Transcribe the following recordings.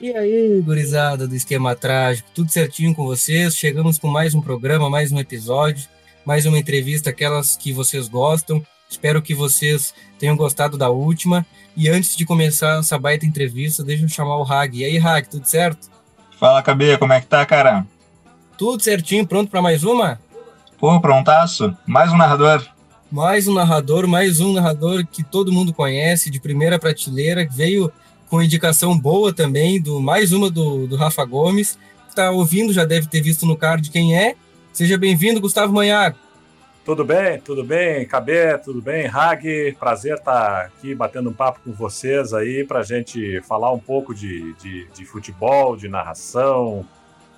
E aí, gurizada do Esquema Trágico, tudo certinho com vocês? Chegamos com mais um programa, mais um episódio, mais uma entrevista, aquelas que vocês gostam. Espero que vocês tenham gostado da última. E antes de começar essa baita entrevista, deixa eu chamar o Hag. E aí, Hag, tudo certo? Fala, Cabê, como é que tá, cara? Tudo certinho, pronto para mais uma? Pô, prontaço. Mais um narrador. Mais um narrador, mais um narrador que todo mundo conhece, de primeira prateleira, que veio com indicação boa também, do mais uma do, do Rafa Gomes. Está ouvindo, já deve ter visto no card quem é. Seja bem-vindo, Gustavo Manhago. Tudo bem, tudo bem, Cabé, tudo bem, Hag? Prazer estar aqui batendo um papo com vocês aí para a gente falar um pouco de, de, de, futebol, de narração,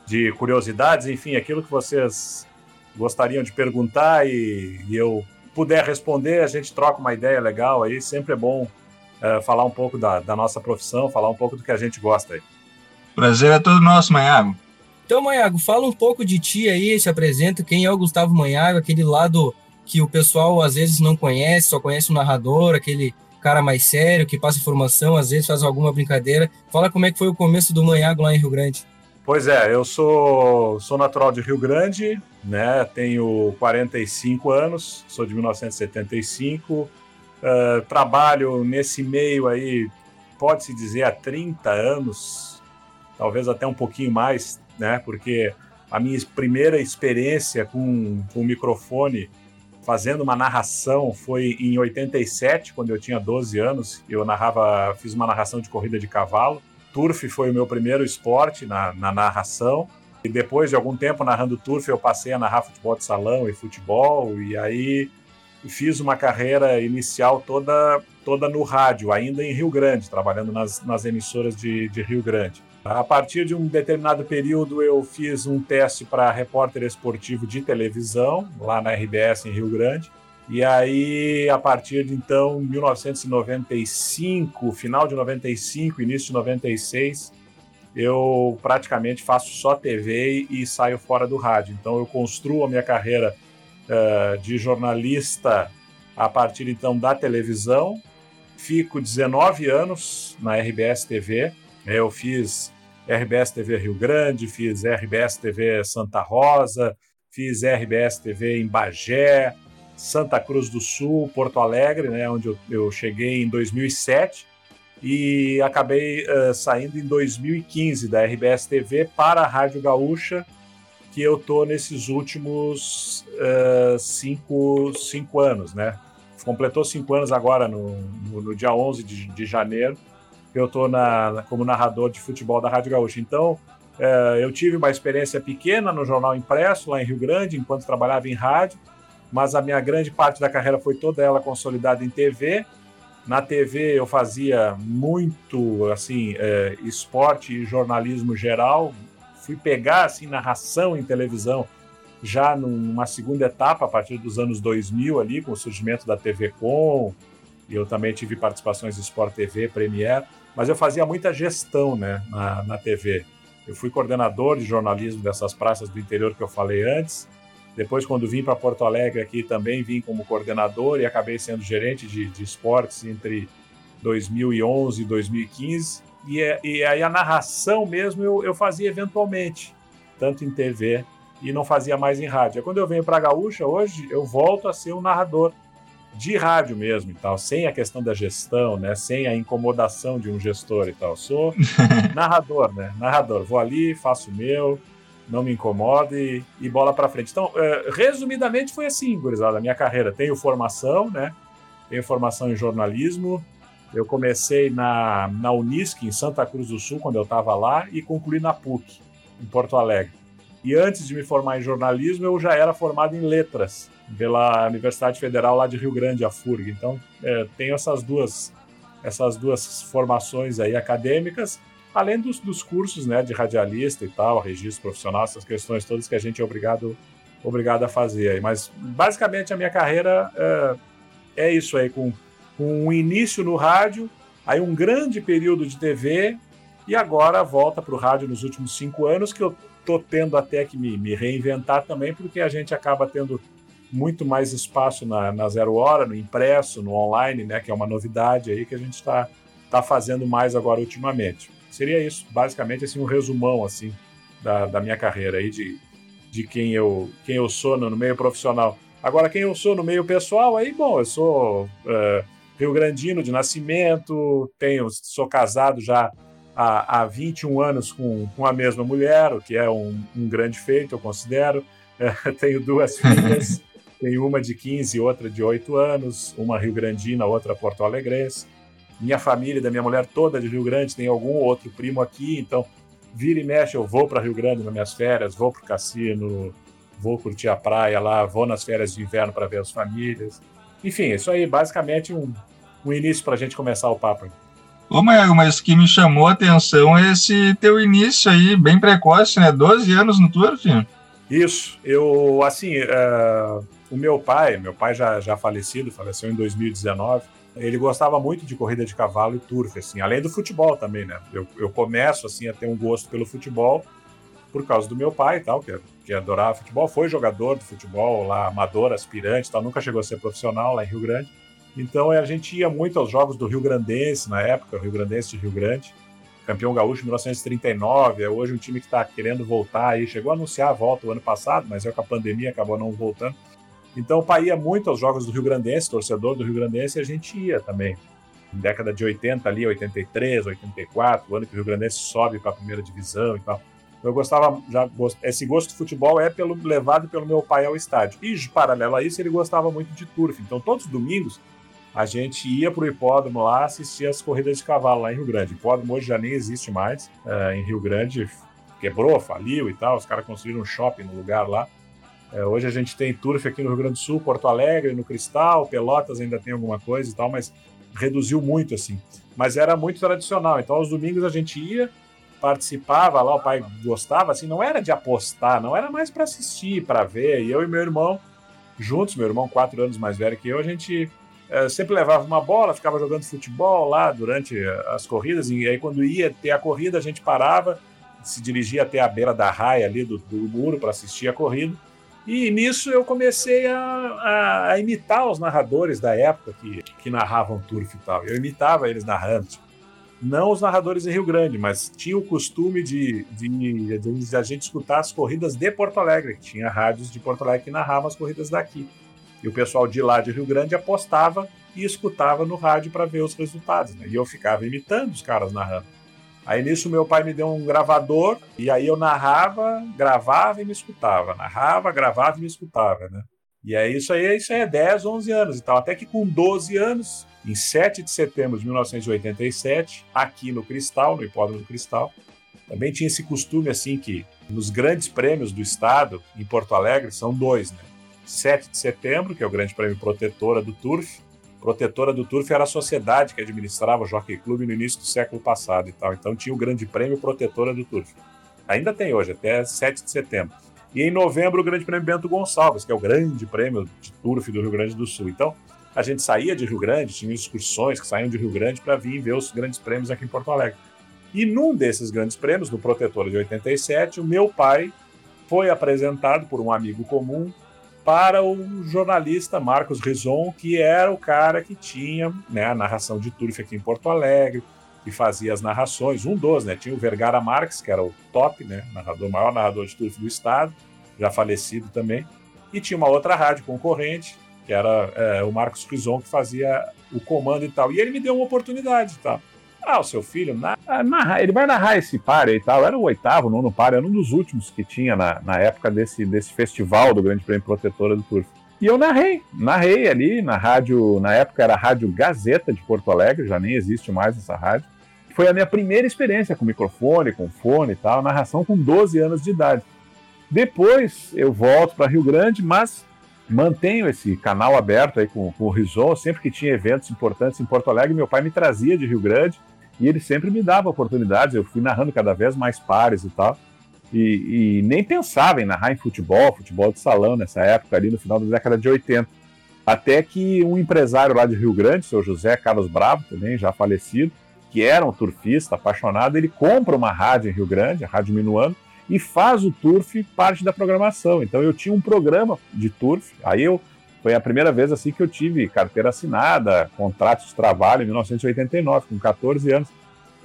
de curiosidades, enfim, aquilo que vocês gostariam de perguntar e, e eu puder responder, a gente troca uma ideia legal aí, sempre é bom uh, falar um pouco da, da, nossa profissão, falar um pouco do que a gente gosta aí. Prazer é todo nosso, Manhago. Então, Manhago, fala um pouco de ti aí, se apresenta, quem é o Gustavo Manhago, aquele lado que o pessoal às vezes não conhece, só conhece o narrador, aquele cara mais sério, que passa informação, às vezes faz alguma brincadeira. Fala como é que foi o começo do Manhago lá em Rio Grande. Pois é, eu sou, sou natural de Rio Grande, né? Tenho 45 anos, sou de 1975, Uh, trabalho nesse meio aí, pode-se dizer, há 30 anos, talvez até um pouquinho mais, né? Porque a minha primeira experiência com, com o microfone fazendo uma narração foi em 87, quando eu tinha 12 anos. Eu narrava, fiz uma narração de corrida de cavalo. Turf foi o meu primeiro esporte na, na narração. E depois de algum tempo narrando turf, eu passei a narrar futebol de salão e futebol. E aí fiz uma carreira inicial toda, toda no rádio, ainda em Rio Grande, trabalhando nas, nas emissoras de, de Rio Grande. A partir de um determinado período, eu fiz um teste para repórter esportivo de televisão, lá na RBS em Rio Grande. E aí, a partir de então, 1995, final de 95, início de 96, eu praticamente faço só TV e saio fora do rádio. Então, eu construo a minha carreira uh, de jornalista a partir então da televisão. Fico 19 anos na RBS TV. Eu fiz RBS TV Rio Grande, fiz RBS TV Santa Rosa, fiz RBS TV em Bagé, Santa Cruz do Sul, Porto Alegre, né, onde eu, eu cheguei em 2007 e acabei uh, saindo em 2015 da RBS TV para a Rádio Gaúcha que eu tô nesses últimos uh, cinco, cinco anos, né? Completou cinco anos agora, no, no, no dia 11 de, de janeiro, que eu tô na, como narrador de futebol da Rádio Gaúcha. Então, uh, eu tive uma experiência pequena no jornal impresso, lá em Rio Grande, enquanto trabalhava em rádio, mas a minha grande parte da carreira foi toda ela consolidada em TV. Na TV eu fazia muito, assim, é, esporte e jornalismo geral, fui pegar assim narração em televisão já numa segunda etapa a partir dos anos 2000 ali com o surgimento da TV Com e eu também tive participações em Sport TV, Premiere, mas eu fazia muita gestão né, na, na TV. Eu fui coordenador de jornalismo dessas praças do interior que eu falei antes. Depois, quando vim para Porto Alegre aqui, também vim como coordenador e acabei sendo gerente de, de esportes entre 2011 e 2015. E, é, e aí a narração mesmo eu, eu fazia eventualmente, tanto em TV e não fazia mais em rádio. Quando eu venho para a Gaúcha hoje, eu volto a ser um narrador de rádio mesmo e tal, sem a questão da gestão, né, sem a incomodação de um gestor e tal. Sou narrador, né, narrador. Vou ali, faço o meu, não me incomodo e, e bola para frente. Então, é, resumidamente foi assim, gurizada, a minha carreira. Tenho formação, né, tenho formação em jornalismo, eu comecei na, na Unisc, em Santa Cruz do Sul, quando eu estava lá, e concluí na PUC, em Porto Alegre. E antes de me formar em jornalismo, eu já era formado em letras, pela Universidade Federal lá de Rio Grande, a FURG. Então, é, tenho essas duas, essas duas formações aí acadêmicas, além dos, dos cursos né, de radialista e tal, registro profissional, essas questões todas que a gente é obrigado, obrigado a fazer. Aí. Mas, basicamente, a minha carreira é, é isso aí, com um início no rádio, aí um grande período de TV e agora volta para o rádio nos últimos cinco anos, que eu tô tendo até que me, me, reinventar também, porque a gente acaba tendo muito mais espaço na, na, Zero Hora, no impresso, no online, né, que é uma novidade aí que a gente está tá fazendo mais agora ultimamente. seria isso, basicamente assim um resumão assim da, da minha carreira aí de, de quem eu quem eu sou no, meio profissional. Agora quem eu sou no meio pessoal aí, bom, eu sou uh, Rio Grandino de nascimento, tenho sou casado já há, há 21 anos com, com a mesma mulher, o que é um, um grande feito, eu considero. Uh, tenho duas filhas, tenho uma de 15 e outra de 8 anos, uma Rio Grandina, outra Porto Alegrense minha família, da minha mulher toda de Rio Grande, tem algum outro primo aqui, então vira e mexe, eu vou para Rio Grande nas minhas férias, vou para o cassino, vou curtir a praia lá, vou nas férias de inverno para ver as famílias. Enfim, isso aí basicamente um, um início para a gente começar o papo. Ô, Maiago, mas o que me chamou a atenção é esse teu início aí, bem precoce, né? 12 anos no turf. Isso, eu, assim, uh, o meu pai, meu pai já, já falecido, faleceu em 2019, ele gostava muito de corrida de cavalo e turf, assim, além do futebol também, né? Eu, eu começo, assim, a ter um gosto pelo futebol por causa do meu pai e tal, que, que adorava futebol, foi jogador de futebol lá, amador, aspirante tal, nunca chegou a ser profissional lá em Rio Grande. Então a gente ia muito aos jogos do Rio Grandense na época, Rio Grandense de Rio Grande, campeão gaúcho em 1939, é hoje um time que está querendo voltar aí, chegou a anunciar a volta o ano passado, mas é com a pandemia acabou não voltando. Então o pai ia muito aos jogos do Rio Grandense, torcedor do Rio Grandense, e a gente ia também. Em década de 80 ali, 83, 84, o ano que o Rio Grandense sobe para a primeira divisão e tal. Eu gostava, já esse gosto de futebol é pelo, levado pelo meu pai ao estádio. E paralelo a isso, ele gostava muito de turf. Então todos os domingos a gente ia para o hipódromo lá assistir as corridas de cavalo lá em Rio Grande. O hipódromo hoje já nem existe mais uh, em Rio Grande, quebrou, faliu e tal. Os caras construíram um shopping no lugar lá. É, hoje a gente tem turf aqui no Rio Grande do Sul, Porto Alegre, no Cristal, Pelotas ainda tem alguma coisa e tal, mas reduziu muito assim. Mas era muito tradicional. Então aos domingos a gente ia, participava lá, o pai gostava, assim, não era de apostar, não era mais para assistir, para ver. E eu e meu irmão, juntos, meu irmão quatro anos mais velho que eu, a gente é, sempre levava uma bola, ficava jogando futebol lá durante as corridas. E aí quando ia ter a corrida a gente parava, se dirigia até a beira da raia ali do, do muro para assistir a corrida e nisso eu comecei a, a, a, imitar os narradores da época que, que narravam turf e tal. Eu imitava eles narrando. Não os narradores em Rio Grande, mas tinha o costume de, de, de, de a gente escutar as corridas de Porto Alegre, que tinha rádios de Porto Alegre que narravam as corridas daqui. E o pessoal de lá de Rio Grande apostava e escutava no rádio para ver os resultados. Né? E eu ficava imitando os caras narrando. Aí nisso meu pai me deu um gravador e aí eu narrava, gravava e me escutava. Narrava, gravava e me escutava, né? E é isso aí, isso aí é 10, 11 anos e tal. Até que com 12 anos, em 7 de setembro de 1987, aqui no Cristal, no Hipódromo do Cristal, também tinha esse costume assim que nos grandes prêmios do estado, em Porto Alegre, são dois, né? 7 de setembro, que é o grande prêmio protetora do Turf, protetora do Turf era a sociedade que administrava o Jockey Club no início do século passado e tal. Então tinha o Grande Prêmio Protetora do Turf. Ainda tem hoje, até 7 de setembro. E em novembro o Grande Prêmio Bento Gonçalves, que é o grande prêmio de Turf do Rio Grande do Sul. Então a gente saía de Rio Grande, tinha excursões que saíam de Rio Grande para vir ver os grandes prêmios aqui em Porto Alegre. E num desses grandes prêmios, no Protetora de 87, o meu pai foi apresentado por um amigo comum para o jornalista Marcos Rison, que era o cara que tinha né, a narração de turf aqui em Porto Alegre, que fazia as narrações, um dos, né? Tinha o Vergara Marques, que era o top, né? Narrador, maior narrador de turf do estado, já falecido também. E tinha uma outra rádio concorrente, que era é, o Marcos Rison, que fazia o comando e tal. E ele me deu uma oportunidade e tal. Ah, o seu filho na, ah, ele vai narrar esse páreo e tal. Era o oitavo, nono páreo, era um dos últimos que tinha na, na época desse, desse festival do Grande Prêmio Protetora do Turf. E eu narrei, narrei ali na rádio, na época era a Rádio Gazeta de Porto Alegre, já nem existe mais essa rádio. Foi a minha primeira experiência com microfone, com fone e tal, narração com 12 anos de idade. Depois eu volto para Rio Grande, mas mantenho esse canal aberto aí com, com o Rison, sempre que tinha eventos importantes em Porto Alegre, meu pai me trazia de Rio Grande, e ele sempre me dava oportunidades, eu fui narrando cada vez mais pares e tal. E, e, nem pensava em narrar em futebol, futebol de salão nessa época, ali no final da década de 80. Até que um empresário lá de Rio Grande, seu José Carlos Bravo, também já falecido, que era um turfista apaixonado, ele compra uma rádio em Rio Grande, a Rádio Minuano, e faz o turf parte da programação. Então eu tinha um programa de turf, aí eu foi a primeira vez assim que eu tive carteira assinada, contrato de trabalho em 1989, com 14 anos.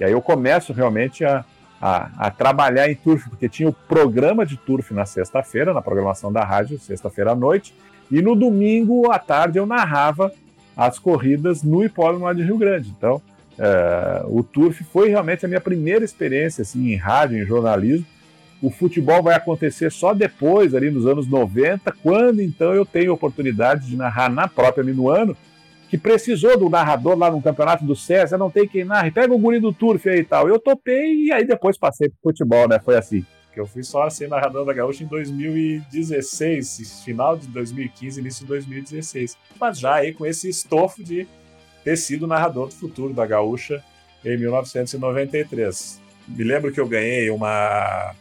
E aí eu começo realmente a, a, a trabalhar em turf, porque tinha o programa de turf na sexta-feira, na programação da rádio, sexta-feira à noite, e no domingo à tarde eu narrava as corridas no hipódromo lá de Rio Grande. Então, é, o turf foi realmente a minha primeira experiência assim, em rádio, em jornalismo. O futebol vai acontecer só depois, ali nos anos 90, quando então eu tenho a oportunidade de narrar na própria Minuano, que precisou do narrador lá no campeonato do César, não tem quem narre, pega o guri do turf aí e tal. Eu topei e aí depois passei pro futebol, né? Foi assim. Eu fui só ser narrador da Gaúcha em 2016, final de 2015, início de 2016. Mas já aí com esse estofo de ter sido narrador do futuro da Gaúcha em 1993. Me lembro que eu ganhei uma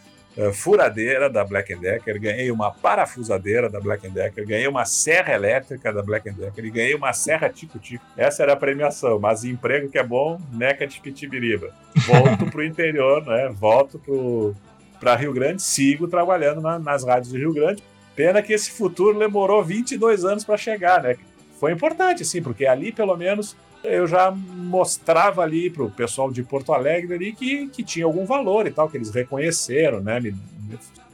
furadeira da Black Decker, ganhei uma parafusadeira da Black Decker, ganhei uma serra elétrica da Black Decker e ganhei uma serra tico-tico. Essa era a premiação, mas emprego que é bom, neca de pitibiriba. Volto pro interior, né? Volto para Rio Grande, sigo trabalhando na, nas rádios de Rio Grande. Pena que esse futuro demorou 22 anos para chegar, né? Foi importante, sim, porque ali pelo menos eu já mostrava ali para o pessoal de Porto Alegre ali que, que tinha algum valor e tal, que eles reconheceram, né? Me,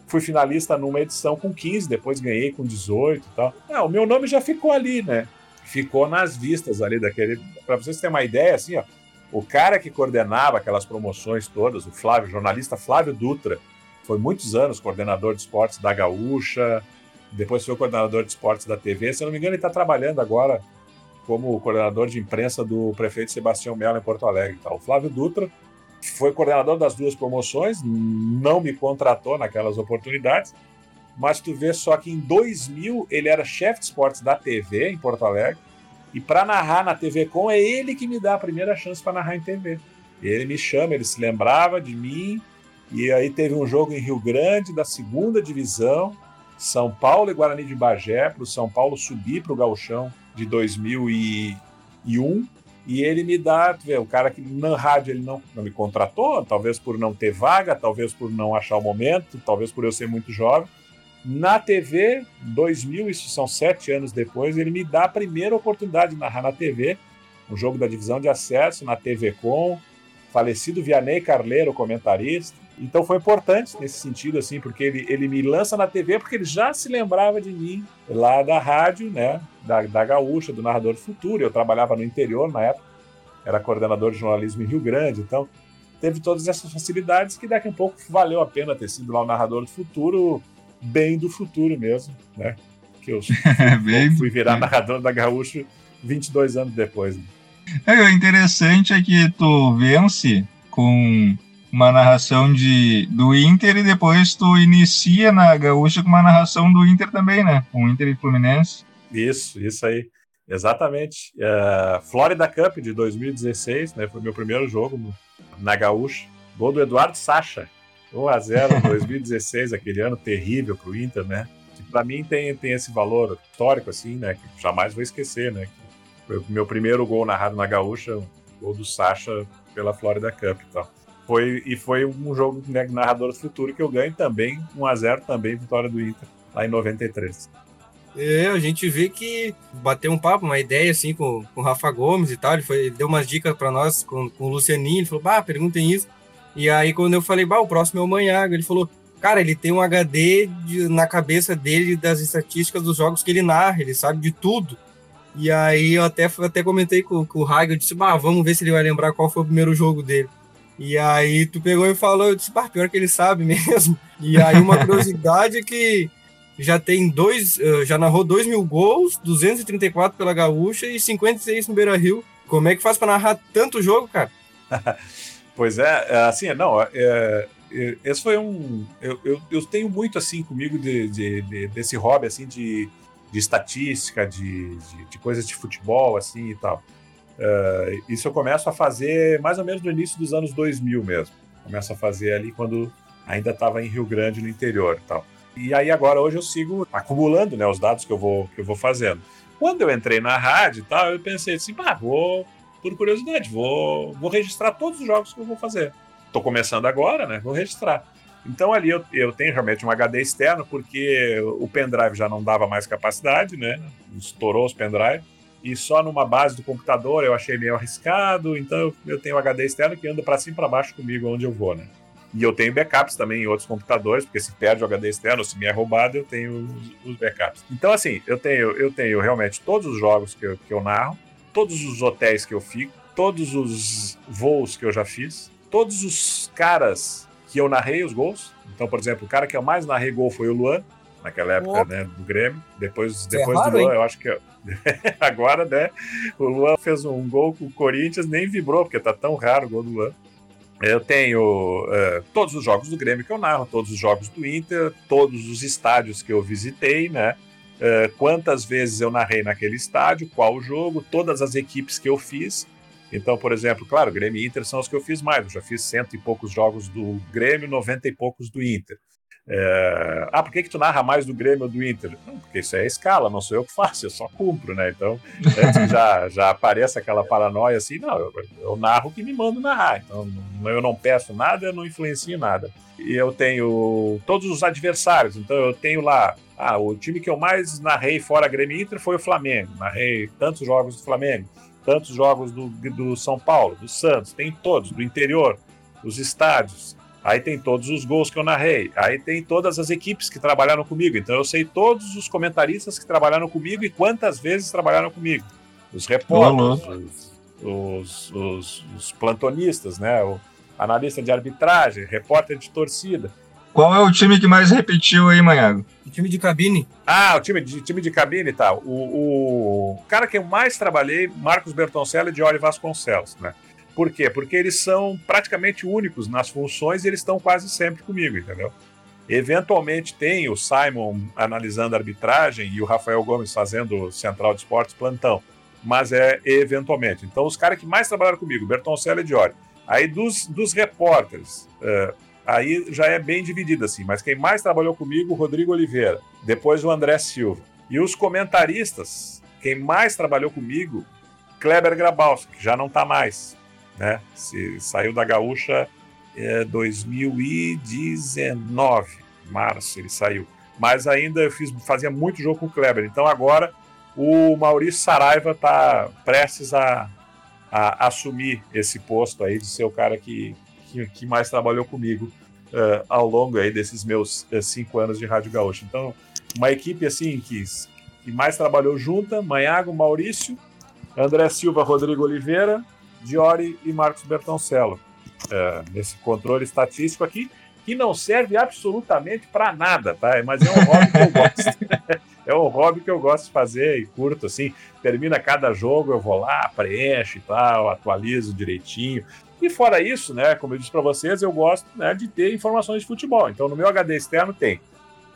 fui finalista numa edição com 15, depois ganhei com 18 e tal. É, o meu nome já ficou ali, né? Ficou nas vistas ali daquele. Para vocês terem uma ideia, assim, ó, o cara que coordenava aquelas promoções todas, o Flávio, jornalista Flávio Dutra, foi muitos anos coordenador de esportes da Gaúcha, depois foi coordenador de esportes da TV. Se eu não me engano, ele está trabalhando agora como coordenador de imprensa do prefeito Sebastião Mello em Porto Alegre. Tá? O Flávio Dutra foi coordenador das duas promoções, não me contratou naquelas oportunidades, mas tu vê só que em 2000 ele era chefe de esportes da TV em Porto Alegre, e para narrar na TV Com é ele que me dá a primeira chance para narrar em TV. Ele me chama, ele se lembrava de mim, e aí teve um jogo em Rio Grande da segunda divisão, são Paulo e Guarani de Bagé, para o São Paulo subir para o Gauchão de 2001. E ele me dá, vê, o cara que na rádio ele não, não me contratou, talvez por não ter vaga, talvez por não achar o momento, talvez por eu ser muito jovem. Na TV, 2000, isso são sete anos depois, ele me dá a primeira oportunidade de narrar na TV, um jogo da divisão de acesso, na TV Com, falecido Vianney Carleiro, comentarista. Então foi importante nesse sentido, assim, porque ele, ele me lança na TV porque ele já se lembrava de mim lá da rádio, né, da, da Gaúcha, do Narrador do Futuro. Eu trabalhava no interior na época, era coordenador de jornalismo em Rio Grande, então teve todas essas facilidades que daqui a pouco valeu a pena ter sido lá o Narrador do Futuro, bem do futuro mesmo, né? Que eu fui, fui virar narrador da Gaúcha 22 anos depois. Né? É, o interessante é que tu vence com uma narração de, do Inter e depois tu inicia na Gaúcha com uma narração do Inter também, né? Com o Inter e Fluminense. Isso, isso aí. Exatamente. Uh, Florida Cup de 2016, né? Foi meu primeiro jogo no, na Gaúcha. Gol do Eduardo Sacha. 1 a 0 2016, aquele ano terrível para o Inter, né? Para mim tem, tem esse valor histórico, assim, né? Que jamais vou esquecer, né? Foi o meu primeiro gol narrado na Gaúcha, o gol do Sacha pela Florida Cup e tal. Foi, e foi um jogo né, narrador do futuro que eu ganho também, 1x0 também, vitória do Inter, lá em 93. É, a gente vê que bateu um papo, uma ideia assim com, com o Rafa Gomes e tal. Ele, foi, ele deu umas dicas para nós com, com o Lucianinho. Ele falou, bah, perguntem isso. E aí, quando eu falei, bah, o próximo é o Manhago, ele falou, cara, ele tem um HD de, na cabeça dele das estatísticas dos jogos que ele narra, ele sabe de tudo. E aí eu até, até comentei com, com o Raga, eu disse, bah, vamos ver se ele vai lembrar qual foi o primeiro jogo dele. E aí tu pegou e falou, eu disse, pior que ele sabe mesmo. E aí uma curiosidade é que já tem dois, eh, já narrou 2 mil gols, 234 pela Gaúcha e 56 no Beira Rio. Como é que faz para narrar tanto jogo, cara? pois é, é, assim, não, é, é, esse foi um. Eu, eu, eu, tenho muito assim comigo de, de, de, desse hobby assim de, de estatística, de, de, de coisas de futebol assim e tal. Uh, isso eu começo a fazer mais ou menos no início dos anos 2000 mesmo. Começo a fazer ali quando ainda estava em Rio Grande, no interior e tal. E aí agora hoje eu sigo acumulando né, os dados que eu vou, que eu vou fazendo. Quando eu entrei na rádio e tal, eu pensei assim, pá, vou, por curiosidade, vou, vou registrar todos os jogos que eu vou fazer. Estou começando agora, né? Vou registrar. Então ali eu, eu tenho realmente um HD externo, porque o pendrive já não dava mais capacidade, né? Estourou os pendrive. E só numa base do computador eu achei meio arriscado, então eu tenho HD externo que anda para cima e para baixo comigo onde eu vou, né? E eu tenho backups também em outros computadores, porque se perde o HD externo, se me é roubado, eu tenho os, os backups. Então, assim, eu tenho, eu tenho realmente todos os jogos que eu, que eu narro, todos os hotéis que eu fico, todos os voos que eu já fiz, todos os caras que eu narrei os gols. Então, por exemplo, o cara que eu mais narrei gol foi o Luan, naquela época, né, do Grêmio. Depois, depois é raro, do Luan, hein? eu acho que agora, né, o Luan fez um gol com o Corinthians, nem vibrou, porque tá tão raro o gol do Luan. Eu tenho uh, todos os jogos do Grêmio que eu narro, todos os jogos do Inter, todos os estádios que eu visitei, né? Uh, quantas vezes eu narrei naquele estádio, qual o jogo, todas as equipes que eu fiz. Então, por exemplo, claro, Grêmio e Inter são os que eu fiz mais. Eu já fiz cento e poucos jogos do Grêmio, noventa e poucos do Inter. É... Ah, por que, que tu narra mais do Grêmio ou do Inter? Não, porque isso é a escala, não sou eu que faço, eu só cumpro, né? Então, antes que já, já apareça aquela paranoia assim, não, eu, eu narro o que me mando narrar. Então, eu não peço nada, eu não influencio nada. E eu tenho todos os adversários, então eu tenho lá, ah, o time que eu mais narrei fora Grêmio Inter foi o Flamengo. Narrei tantos jogos do Flamengo, tantos jogos do, do São Paulo, do Santos, tem todos, do interior, os estádios. Aí tem todos os gols que eu narrei. Aí tem todas as equipes que trabalharam comigo. Então eu sei todos os comentaristas que trabalharam comigo e quantas vezes trabalharam comigo. Os repórteres, os, os, os, plantonistas, né? O analista de arbitragem, repórter de torcida. Qual é o time que mais repetiu aí, Manhago? O time de cabine. Ah, o time de, time de cabine tá. O, o cara que eu mais trabalhei, Marcos Bertoncelli e Diori Vasconcelos, né? Por quê? Porque eles são praticamente únicos nas funções e eles estão quase sempre comigo, entendeu? Eventualmente tem o Simon analisando a arbitragem e o Rafael Gomes fazendo Central de Esportes plantão, mas é eventualmente. Então, os caras que mais trabalharam comigo, Bertoncelli e Diori. Aí, dos, dos repórteres, uh, aí já é bem dividido assim, mas quem mais trabalhou comigo, Rodrigo Oliveira, depois o André Silva. E os comentaristas, quem mais trabalhou comigo, Kleber Grabowski, que já não está mais né? Se saiu da Gaúcha é, 2019, março ele saiu. Mas ainda eu fiz, fazia muito jogo com o Kleber. Então agora o Maurício Saraiva está prestes a, a, assumir esse posto aí de ser o cara que, que, que mais trabalhou comigo uh, ao longo aí desses meus uh, cinco anos de Rádio Gaúcha. Então, uma equipe assim que, que mais trabalhou junta, Manhago, Maurício, André Silva, Rodrigo Oliveira, Diori e Marcos Bertoncello. É, nesse controle estatístico aqui, que não serve absolutamente para nada, tá? Mas é um hobby que eu gosto. é um hobby que eu gosto de fazer e curto, assim. Termina cada jogo, eu vou lá, preencho e tal, atualizo direitinho. E fora isso, né, como eu disse para vocês, eu gosto né, de ter informações de futebol. Então, no meu HD externo tem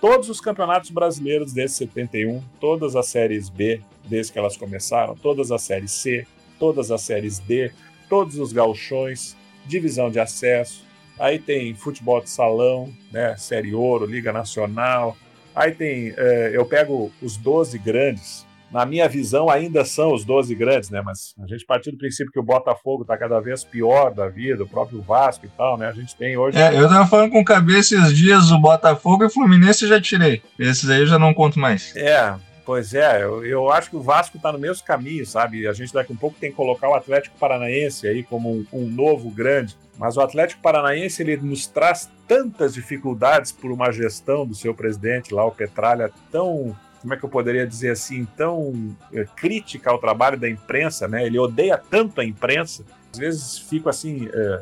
todos os campeonatos brasileiros desde 71, todas as séries B desde que elas começaram, todas as séries C, todas as séries D, todos os galchões, divisão de acesso. Aí tem futebol de salão, né, Série Ouro, Liga Nacional. Aí tem, é, eu pego os 12 grandes. Na minha visão, ainda são os 12 grandes, né? Mas a gente partiu do princípio que o Botafogo está cada vez pior da vida, o próprio Vasco e tal, né? A gente tem hoje. É, eu tava falando com cabeça esses dias o Botafogo e o Fluminense já tirei. Esses aí eu já não conto mais. É, Pois é, eu, eu acho que o Vasco está no mesmo caminho, sabe? A gente daqui a um pouco tem que colocar o Atlético Paranaense aí como um, um novo grande. Mas o Atlético Paranaense ele nos traz tantas dificuldades por uma gestão do seu presidente lá, o Petralha, tão como é que eu poderia dizer assim, tão é, crítica ao trabalho da imprensa, né? Ele odeia tanto a imprensa. Às vezes fico assim é,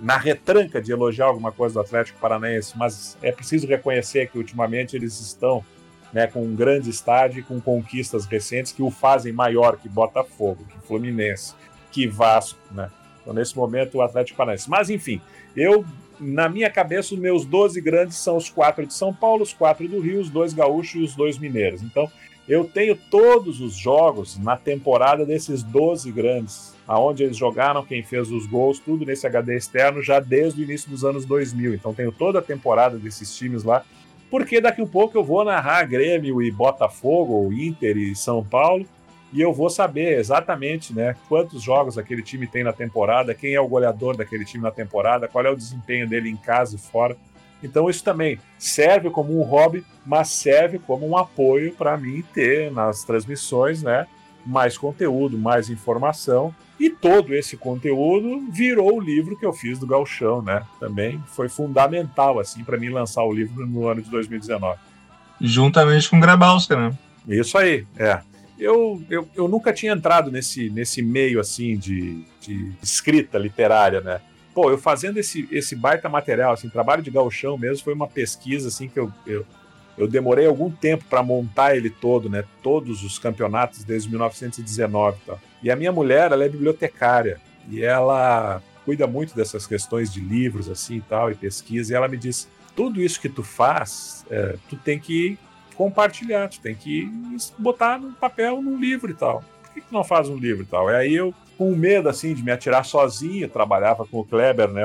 na retranca de elogiar alguma coisa do Atlético Paranaense, mas é preciso reconhecer que ultimamente eles estão né, com um grande estádio com conquistas recentes que o fazem maior que Botafogo, que Fluminense, que Vasco, né? Então, nesse momento, o Atlético Paranaense. Mas, enfim, eu, na minha cabeça, os meus 12 grandes são os quatro de São Paulo, os quatro do Rio, os dois gaúchos e os dois mineiros. Então, eu tenho todos os jogos na temporada desses 12 grandes, aonde eles jogaram, quem fez os gols, tudo nesse HD externo, já desde o início dos anos 2000. Então, tenho toda a temporada desses times lá porque daqui a um pouco eu vou narrar Grêmio e Botafogo, ou Inter e São Paulo, e eu vou saber exatamente né, quantos jogos aquele time tem na temporada, quem é o goleador daquele time na temporada, qual é o desempenho dele em casa e fora. Então isso também serve como um hobby, mas serve como um apoio para mim ter nas transmissões, né? mais conteúdo, mais informação. E todo esse conteúdo virou o livro que eu fiz do Galchão, né? Também foi fundamental, assim, para mim lançar o livro no ano de 2019. Juntamente com Grabowska, né? Isso aí, é. Eu, eu, eu nunca tinha entrado nesse, nesse meio, assim, de, de escrita literária, né? Pô, eu fazendo esse, esse baita material, assim, trabalho de galchão mesmo, foi uma pesquisa, assim, que eu, eu, eu demorei algum tempo para montar ele todo, né? Todos os campeonatos desde 1919 e tal. E a minha mulher, ela é bibliotecária e ela cuida muito dessas questões de livros assim e tal e pesquisa. E ela me disse: tudo isso que tu faz, é, tu tem que compartilhar, tu tem que botar no papel, num livro e tal. Por que, que não faz um livro e tal? E aí eu, com medo assim de me atirar sozinho, trabalhava com o Kleber, né?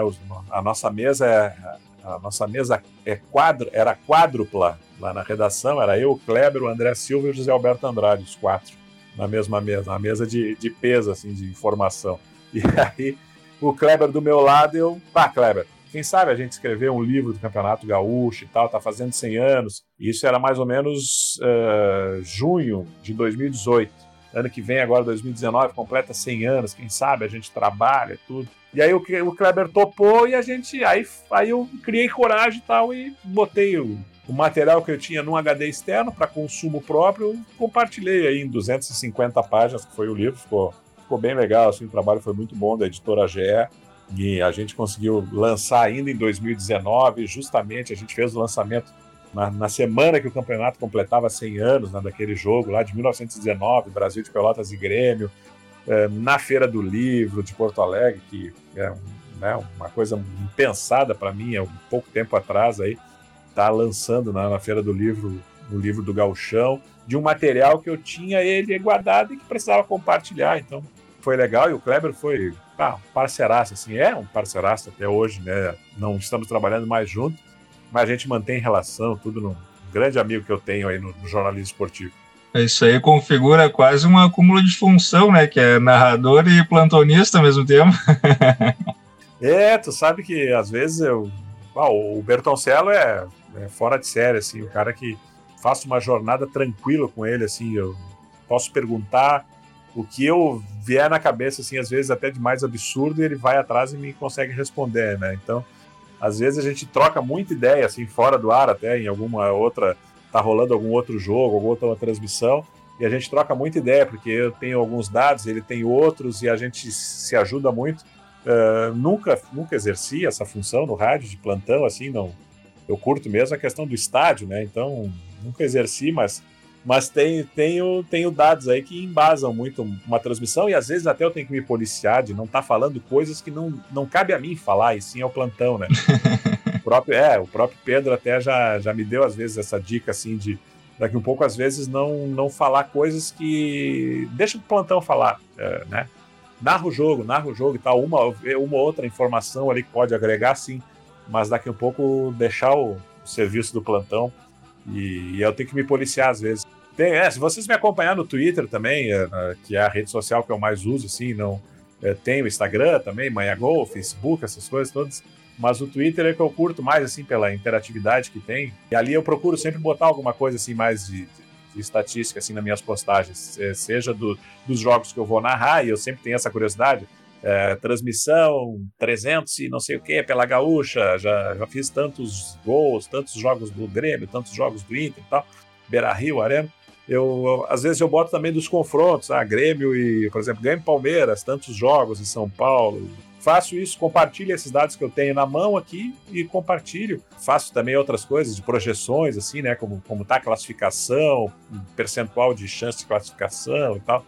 a nossa mesa é a nossa mesa é quadro, era quádrupla lá na redação, era eu, o Kleber, o André Silva e o José Alberto Andrade, os quatro, na mesma mesa, uma mesa de, de peso, assim, de informação. E aí, o Kleber do meu lado, eu, pá, Kleber, quem sabe a gente escrever um livro do Campeonato Gaúcho e tal, tá fazendo 100 anos. Isso era mais ou menos uh, junho de 2018. Ano que vem, agora 2019, completa 100 anos, quem sabe a gente trabalha tudo. E aí o, o Kleber topou e a gente. Aí, aí eu criei coragem e tal e botei o, o material que eu tinha num HD externo para consumo próprio, compartilhei aí em 250 páginas, que foi o livro, ficou, ficou bem legal, assim, o trabalho foi muito bom da editora GE. E a gente conseguiu lançar ainda em 2019, justamente a gente fez o lançamento na, na semana que o campeonato completava 100 anos, né, daquele jogo lá de 1919, Brasil de Pelotas e Grêmio é, na Feira do Livro de Porto Alegre, que é né, uma coisa impensada para mim há um pouco tempo atrás aí, tá lançando né, na Feira do Livro o livro do Galchão, de um material que eu tinha ele guardado e que precisava compartilhar, então foi legal e o Kleber foi ah, um parceiraço, assim, é um parceiraço até hoje, né, não estamos trabalhando mais juntos, mas a gente mantém relação, tudo no um grande amigo que eu tenho aí no, no jornalismo esportivo. Isso aí configura quase um acúmulo de função, né? Que é narrador e plantonista ao mesmo tempo. é, tu sabe que às vezes eu. Ah, o Bertoncello é, é, fora de série, assim, o cara que faço uma jornada tranquila com ele, assim, eu posso perguntar o que eu vier na cabeça, assim, às vezes até de mais absurdo, e ele vai atrás e me consegue responder, né? Então, às vezes a gente troca muita ideia, assim, fora do ar, até em alguma outra tá rolando algum outro jogo, alguma outra transmissão, e a gente troca muita ideia, porque eu tenho alguns dados, ele tem outros, e a gente se ajuda muito. Uh, nunca, nunca exerci essa função no rádio de plantão, assim, não. Eu curto mesmo a questão do estádio, né? Então, nunca exerci, mas, mas tenho, tenho, tenho dados aí que embasam muito uma transmissão, e às vezes até eu tenho que me policiar de não estar tá falando coisas que não, não cabe a mim falar, e sim ao plantão, né? próprio, é, o próprio Pedro até já, já me deu às vezes essa dica assim de daqui um pouco às vezes não não falar coisas que deixa o plantão falar, é, né? Narra o jogo, narra o jogo e tal, uma uma outra informação ali que pode agregar sim, mas daqui um pouco deixar o, serviço do plantão e, e, eu tenho que me policiar às vezes. Tem, é, se vocês me acompanhar no Twitter também, é, que é a rede social que eu mais uso, assim, não é, tem o Instagram também, Manhã Gol, Facebook, essas coisas todas mas o Twitter é que eu curto mais, assim, pela interatividade que tem. E ali eu procuro sempre botar alguma coisa, assim, mais de, de estatística, assim, nas minhas postagens. É, seja do, dos jogos que eu vou narrar, e eu sempre tenho essa curiosidade. É, transmissão 300 e não sei o que pela Gaúcha, já, já fiz tantos gols, tantos jogos do Grêmio, tantos jogos do Inter e tal, Beira Rio, Arena. Eu, às vezes eu boto também dos confrontos, ah, Grêmio e, por exemplo, Grêmio Palmeiras, tantos jogos em São Paulo, faço isso, compartilho esses dados que eu tenho na mão aqui e compartilho. Faço também outras coisas de projeções, assim, né? Como, como tá a classificação, percentual de chance de classificação e tal.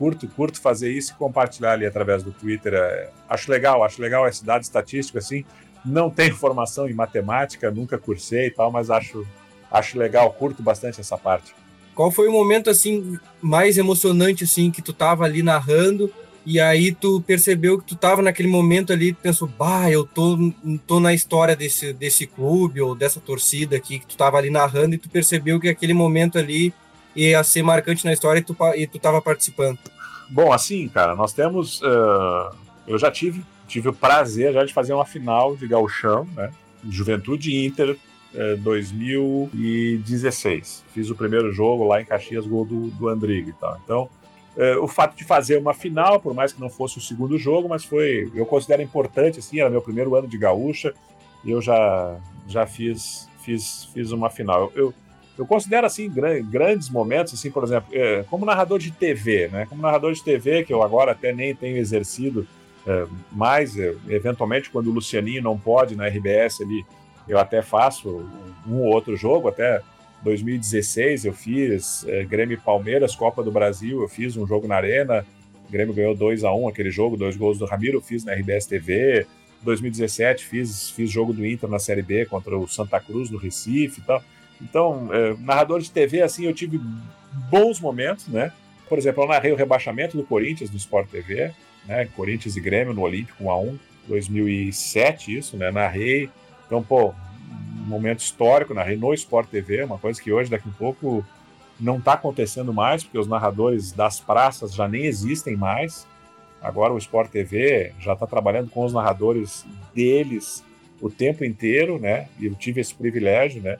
Curto, curto fazer isso e compartilhar ali através do Twitter. É, acho legal, acho legal esse dado estatístico, assim. Não tenho formação em matemática, nunca cursei e tal, mas acho, acho legal, curto bastante essa parte. Qual foi o momento assim mais emocionante assim que tu tava ali narrando e aí tu percebeu que tu tava naquele momento ali, pensou, bah, eu tô, tô na história desse, desse clube ou dessa torcida aqui, que tu tava ali narrando e tu percebeu que aquele momento ali ia ser marcante na história e tu, e tu tava participando. Bom, assim, cara, nós temos. Uh, eu já tive, tive o prazer já de fazer uma final de gauchão, né? Juventude Inter uh, 2016. Fiz o primeiro jogo lá em Caxias, gol do, do Andrigo e tal. Então, uh, o fato de fazer uma final, por mais que não fosse o segundo jogo, mas foi, eu considero importante, assim, era meu primeiro ano de gaúcha, e eu já, já fiz, fiz, fiz uma final. Eu, eu considero, assim, grandes momentos, assim, por exemplo, é, como narrador de TV, né, como narrador de TV, que eu agora até nem tenho exercido é, mais, é, eventualmente, quando o Lucianinho não pode na RBS ali, eu até faço um ou outro jogo, até 2016 eu fiz é, Grêmio Palmeiras, Copa do Brasil, eu fiz um jogo na Arena, o Grêmio ganhou 2 a 1 aquele jogo, dois gols do Ramiro, eu fiz na RBS TV. 2017 fiz, fiz jogo do Inter na Série B contra o Santa Cruz no Recife e tal. Então, é, narrador de TV, assim, eu tive bons momentos, né? Por exemplo, eu narrei o rebaixamento do Corinthians no Sport TV, né? Corinthians e Grêmio no Olímpico 1 a 1 2007, isso, né? Narrei. Então, pô, momento histórico, narrei no Sport TV, uma coisa que hoje, daqui a um pouco, não está acontecendo mais, porque os narradores das praças já nem existem mais. Agora o Sport TV já está trabalhando com os narradores deles o tempo inteiro, né? E eu tive esse privilégio, né?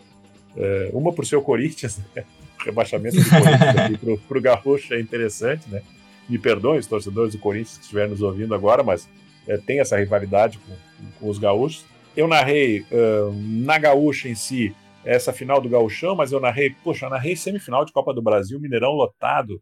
É, uma por ser o Corinthians, né? o rebaixamento do Corinthians para o Gaúcho é interessante, né? Me perdoem os torcedores do Corinthians que estiverem nos ouvindo agora, mas é, tem essa rivalidade com, com os gaúchos. Eu narrei uh, na Gaúcha em si essa final do Gauchão, mas eu narrei, poxa, eu narrei semifinal de Copa do Brasil, Mineirão lotado,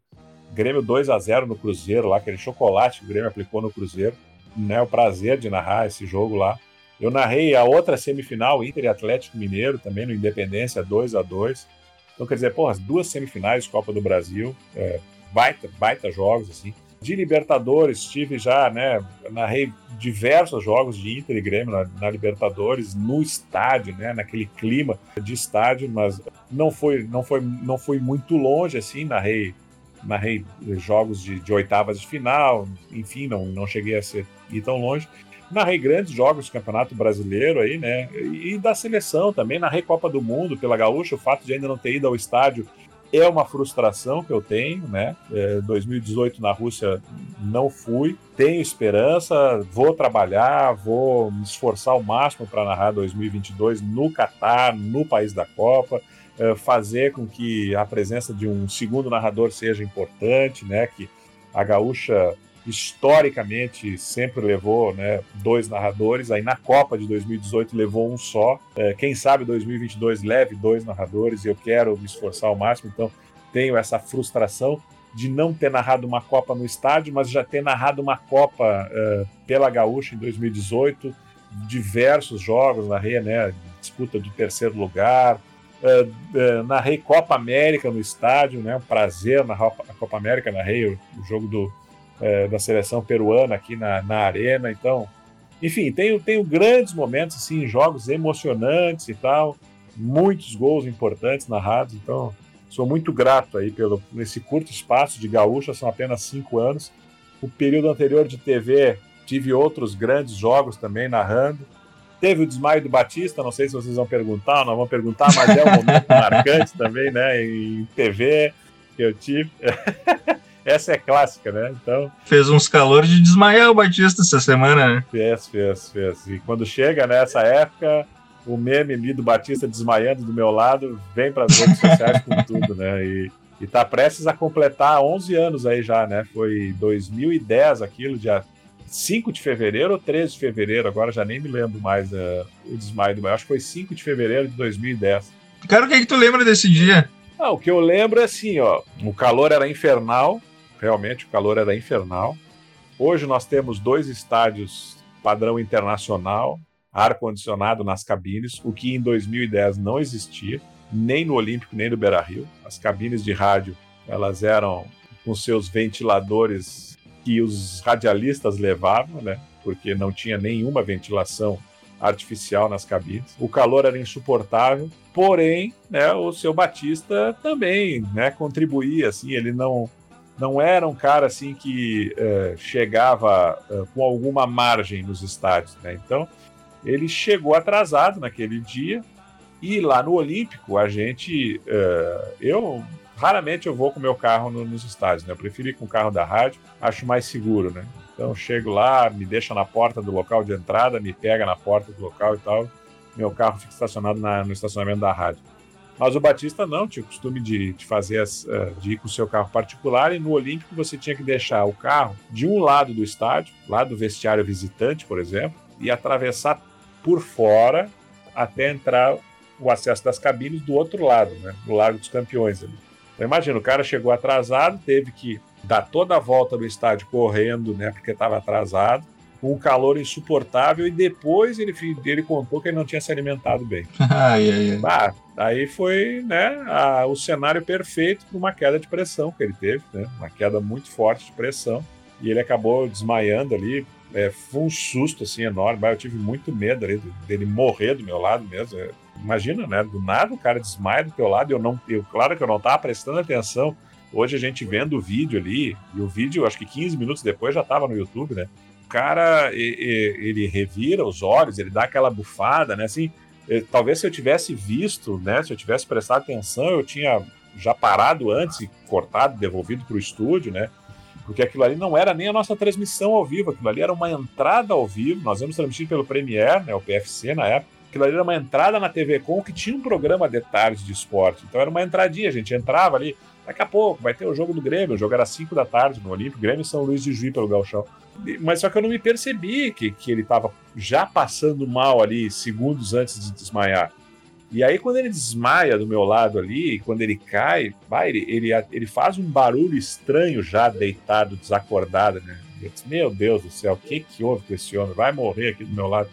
Grêmio 2 a 0 no Cruzeiro lá, aquele chocolate que o Grêmio aplicou no Cruzeiro, né, o prazer de narrar esse jogo lá. Eu narrei a outra semifinal, Inter e Atlético Mineiro, também no Independência 2 a 2 Então, quer dizer, porra, as duas semifinais de Copa do Brasil, é, baita, baita jogos, assim. De Libertadores, tive já, né, narrei diversos jogos de Inter e Grêmio na, na, Libertadores, no estádio, né, naquele clima de estádio, mas não foi, não foi, não foi muito longe, assim, narrei, narrei jogos de, de oitavas de final, enfim, não, não cheguei a ser, ir tão longe. Narrei grandes jogos do Campeonato Brasileiro aí, né, e, da seleção também, narrei Copa do Mundo pela Gaúcha, o fato de ainda não ter ido ao estádio é uma frustração que eu tenho, né? É, 2018 na Rússia não fui, tenho esperança, vou trabalhar, vou me esforçar ao máximo para narrar 2022 no Catar, no país da Copa, é, fazer com que a presença de um segundo narrador seja importante, né? Que a gaúcha historicamente sempre levou né, dois narradores, aí na Copa de 2018 levou um só. É, quem sabe 2022 leve dois narradores e eu quero me esforçar ao máximo, então tenho essa frustração de não ter narrado uma Copa no estádio, mas já ter narrado uma Copa uh, pela Gaúcha em 2018, diversos jogos, narrei né, disputa do terceiro lugar, uh, uh, narrei Copa América no estádio, né, um prazer narrar a Copa América, narrei o, o jogo do, é, da seleção peruana aqui na, na arena. Então, enfim, tenho, tenho grandes momentos, assim, jogos emocionantes e tal, muitos gols importantes narrados. Então, sou muito grato aí pelo nesse curto espaço de gaúcha, são apenas cinco anos. O período anterior de TV tive outros grandes jogos também narrando. Teve o desmaio do Batista, não sei se vocês vão perguntar, não vão perguntar, mas é um momento marcante também, né, em TV que eu tive. Essa é clássica, né? Então. Fez uns calores de desmaiar o Batista essa semana, né? Fez, fez, fez. E quando chega nessa época, o meme ali do Batista desmaiando do meu lado vem para as redes sociais com tudo, né? E, e tá prestes a completar 11 anos aí já, né? Foi 2010 aquilo, dia 5 de fevereiro ou 13 de fevereiro, agora já nem me lembro mais uh, o desmaio do Acho que foi 5 de fevereiro de 2010. Cara, o que é que tu lembra desse dia? Ah, o que eu lembro é assim, ó, o calor era infernal, realmente o calor era infernal. Hoje nós temos dois estádios padrão internacional, ar-condicionado nas cabines, o que em 2010 não existia, nem no Olímpico, nem no Beira-Rio. As cabines de rádio, elas eram com seus ventiladores que os radialistas levavam, né? Porque não tinha nenhuma ventilação artificial nas cabines. O calor era insuportável, porém, né, o seu Batista também, né, contribuía assim, ele não não era um cara assim que uh, chegava uh, com alguma margem nos estádios, né? Então ele chegou atrasado naquele dia e lá no Olímpico a gente, uh, eu raramente eu vou com meu carro no, nos estádios, né? Eu prefiro ir com o carro da rádio, acho mais seguro, né? Então chego lá, me deixa na porta do local de entrada, me pega na porta do local e tal. Meu carro fica estacionado na, no estacionamento da rádio. Mas o Batista não, tinha o costume de, de fazer as, uh, de ir com o seu carro particular e no Olímpico você tinha que deixar o carro de um lado do estádio, lá do vestiário visitante, por exemplo, e atravessar por fora até entrar o acesso das cabines do outro lado, né, do Largo dos Campeões ali. Então imagina, o cara chegou atrasado, teve que dar toda a volta do estádio correndo, né, porque estava atrasado, com um calor insuportável e depois ele, ele contou que ele não tinha se alimentado bem. ai, ai, ai. Ah, aí foi né, a, o cenário perfeito para uma queda de pressão que ele teve, né, uma queda muito forte de pressão e ele acabou desmaiando ali. É, foi um susto assim enorme, eu tive muito medo ali, dele morrer do meu lado mesmo. É, imagina, né? Do nada o cara desmaia do teu lado. Eu não, eu, claro que eu não estava prestando atenção. Hoje a gente vendo o vídeo ali, e o vídeo, acho que 15 minutos depois já estava no YouTube, né? Cara ele revira os olhos, ele dá aquela bufada, né? Assim, talvez se eu tivesse visto, né? Se eu tivesse prestado atenção, eu tinha já parado antes cortado, devolvido para o estúdio, né? Porque aquilo ali não era nem a nossa transmissão ao vivo, aquilo ali era uma entrada ao vivo. Nós íamos transmitir pelo Premiere, né? O PFC na época. Aquilo ali era uma entrada na TV Com que tinha um programa de tarde de esporte. Então era uma entradinha, a gente entrava ali. Daqui a pouco vai ter o jogo do Grêmio. O jogo era 5 da tarde no Olímpico, Grêmio e São Luís de Juí pelo Galchão. Mas só que eu não me percebi que, que ele estava já passando mal ali, segundos antes de desmaiar. E aí, quando ele desmaia do meu lado ali, quando ele cai, vai, ele, ele, ele faz um barulho estranho já deitado, desacordado, né? Eu disse, meu Deus do céu, o que, que houve com esse homem? Vai morrer aqui do meu lado.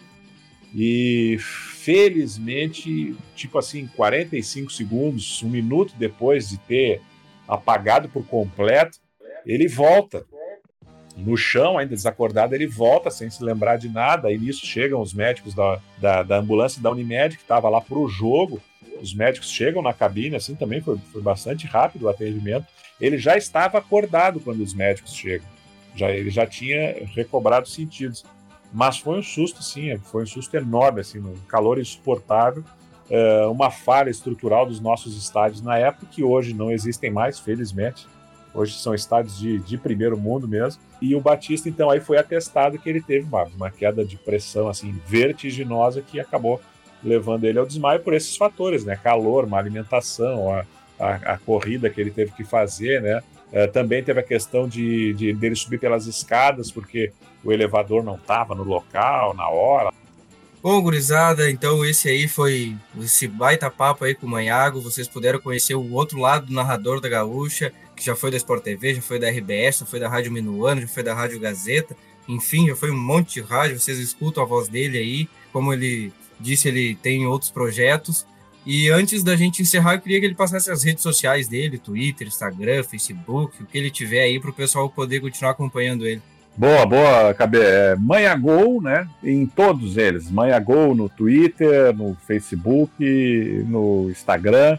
E felizmente, tipo assim, 45 segundos, um minuto depois de ter apagado por completo, ele volta no chão, ainda desacordado, ele volta sem se lembrar de nada. E nisso chegam os médicos da, da, da ambulância da Unimed, que estava lá para o jogo. Os médicos chegam na cabine, assim também foi, foi bastante rápido o atendimento. Ele já estava acordado quando os médicos chegam. Já, ele já tinha recobrado sentidos. Mas foi um susto, sim, foi um susto enorme, assim, um calor insuportável. Uh, uma falha estrutural dos nossos estádios na época, que hoje não existem mais, felizmente. Hoje são estádios de, de primeiro mundo mesmo. E o Batista, então, aí foi atestado que ele teve uma, uma queda de pressão assim vertiginosa que acabou levando ele ao desmaio por esses fatores, né? Calor, má alimentação, a, a, a corrida que ele teve que fazer, né? É, também teve a questão de, de dele subir pelas escadas, porque o elevador não estava no local, na hora. Bom, gurizada, então esse aí foi esse baita papo aí com o Manhago. Vocês puderam conhecer o outro lado do narrador da Gaúcha, que já foi da Sport TV, já foi da RBS, já foi da Rádio Minuano, já foi da Rádio Gazeta, enfim, já foi um monte de rádio, vocês escutam a voz dele aí, como ele disse, ele tem outros projetos. E antes da gente encerrar, eu queria que ele passasse as redes sociais dele, Twitter, Instagram, Facebook, o que ele tiver aí para o pessoal poder continuar acompanhando ele. Boa, boa, Cabê. É, Manha Gol, né? Em todos eles. Manha Gol no Twitter, no Facebook, no Instagram.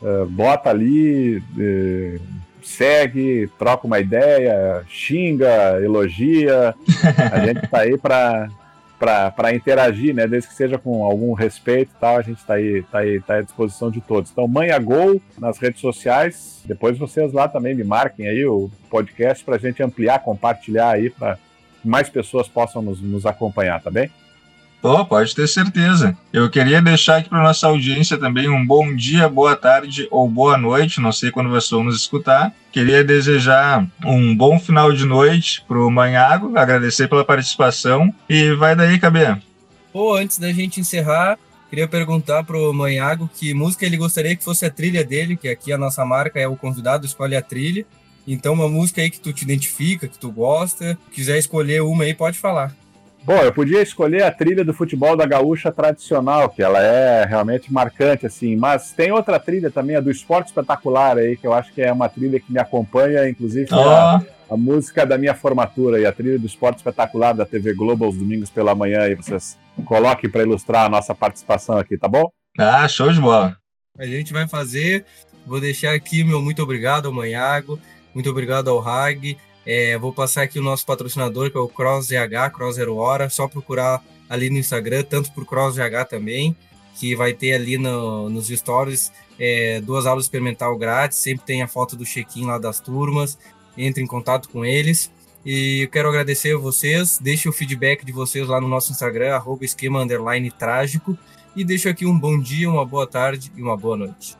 Uh, bota ali, uh, segue, troca uma ideia, xinga, elogia. A gente está aí para para interagir, né? Desde que seja com algum respeito e tal, a gente está aí, tá aí, tá à disposição de todos. Então, Manha Gol nas redes sociais. Depois vocês lá também me marquem aí o podcast para a gente ampliar, compartilhar aí para mais pessoas possam nos, nos acompanhar, tá bem? Pode ter certeza. Eu queria deixar aqui para nossa audiência também um bom dia, boa tarde ou boa noite, não sei quando vocês vão nos escutar. Queria desejar um bom final de noite para o Manhago, agradecer pela participação e vai daí, Cabê. Pô, antes da gente encerrar, queria perguntar para o Manhago que música ele gostaria que fosse a trilha dele, que aqui a nossa marca é o convidado escolhe a trilha. Então, uma música aí que tu te identifica, que tu gosta, quiser escolher uma aí, pode falar. Bom, eu podia escolher a trilha do futebol da gaúcha tradicional, que ela é realmente marcante, assim, mas tem outra trilha também, a do esporte espetacular aí, que eu acho que é uma trilha que me acompanha, inclusive oh. a, a, música da minha formatura e a trilha do esporte espetacular da TV Globo aos domingos pela manhã, aí vocês coloquem para ilustrar a nossa participação aqui, tá bom? Ah, show de bola. A gente vai fazer, vou deixar aqui meu muito obrigado ao Manhago, muito obrigado ao Rag, é, vou passar aqui o nosso patrocinador, que é o CrossZH, Cross Zero Hora. Só procurar ali no Instagram, tanto por CrossZH também, que vai ter ali no, nos stories é, duas aulas experimental grátis. Sempre tem a foto do check-in lá das turmas. Entre em contato com eles. E eu quero agradecer a vocês. Deixe o feedback de vocês lá no nosso Instagram, arroba esquema underline trágico. E deixo aqui um bom dia, uma boa tarde e uma boa noite.